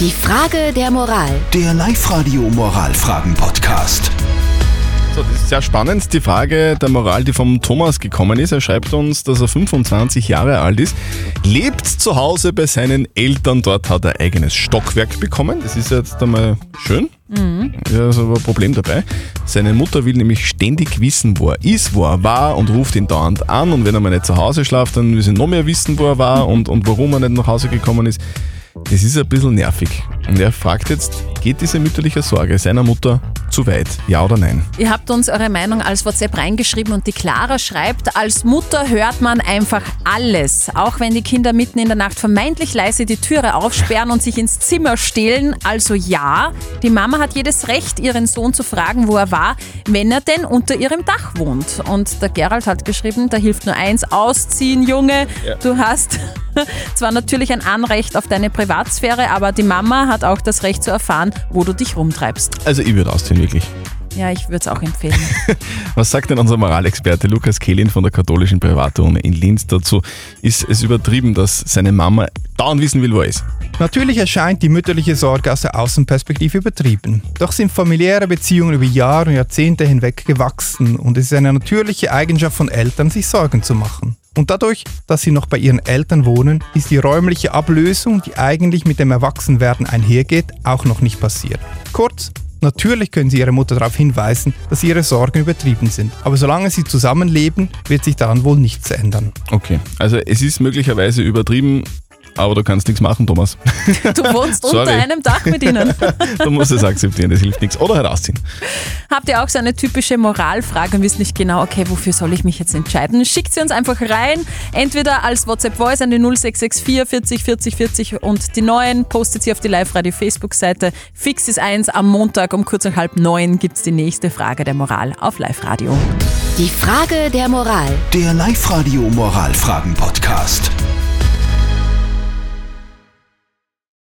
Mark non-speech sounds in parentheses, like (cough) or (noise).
Die Frage der Moral. Der Live-Radio Moralfragen-Podcast. So, das ist sehr spannend. Die Frage der Moral, die vom Thomas gekommen ist. Er schreibt uns, dass er 25 Jahre alt ist, lebt zu Hause bei seinen Eltern. Dort hat er eigenes Stockwerk bekommen. Das ist jetzt einmal schön. Ja, ist aber ein Problem dabei. Seine Mutter will nämlich ständig wissen, wo er ist, wo er war und ruft ihn dauernd an. Und wenn er mal nicht zu Hause schlaft, dann will sie noch mehr wissen, wo er war und, und warum er nicht nach Hause gekommen ist. Das ist ein bisschen nervig. Und er fragt jetzt, geht diese mütterliche Sorge seiner Mutter zu weit? Ja oder nein? Ihr habt uns eure Meinung als WhatsApp reingeschrieben und die Clara schreibt, als Mutter hört man einfach alles. Auch wenn die Kinder mitten in der Nacht vermeintlich leise die Türe aufsperren und sich ins Zimmer stehlen. Also ja, die Mama hat jedes Recht, ihren Sohn zu fragen, wo er war, wenn er denn unter ihrem Dach wohnt. Und der Gerald hat geschrieben, da hilft nur eins, ausziehen, Junge. Ja. Du hast (laughs) zwar natürlich ein Anrecht auf deine Privatsphäre, aber die Mama hat auch das Recht zu erfahren, wo du dich rumtreibst. Also ich würde ausziehen, wirklich. Ja, ich würde es auch empfehlen. (laughs) Was sagt denn unser Moralexperte Lukas Kehlin von der katholischen Privatuni in Linz dazu? Ist es übertrieben, dass seine Mama dauernd wissen will, wo er ist? Natürlich erscheint die mütterliche Sorge aus der Außenperspektive übertrieben. Doch sind familiäre Beziehungen über Jahre und Jahrzehnte hinweg gewachsen und es ist eine natürliche Eigenschaft von Eltern, sich Sorgen zu machen. Und dadurch, dass sie noch bei ihren Eltern wohnen, ist die räumliche Ablösung, die eigentlich mit dem Erwachsenwerden einhergeht, auch noch nicht passiert. Kurz, natürlich können sie ihre Mutter darauf hinweisen, dass ihre Sorgen übertrieben sind. Aber solange sie zusammenleben, wird sich daran wohl nichts ändern. Okay, also es ist möglicherweise übertrieben, aber du kannst nichts machen, Thomas. Du wohnst (laughs) unter einem Dach mit ihnen. (laughs) du musst es akzeptieren, das hilft nichts. Oder herausziehen. Habt ihr auch so eine typische Moralfrage und wisst nicht genau, okay, wofür soll ich mich jetzt entscheiden? Schickt sie uns einfach rein. Entweder als WhatsApp-Voice an die 0664 40 40 40 und die neuen postet sie auf die Live-Radio-Facebook-Seite. Fix ist eins. Am Montag um kurz nach halb neun gibt es die nächste Frage der Moral auf Live-Radio. Die Frage der Moral. Der Live-Radio Moralfragen-Podcast.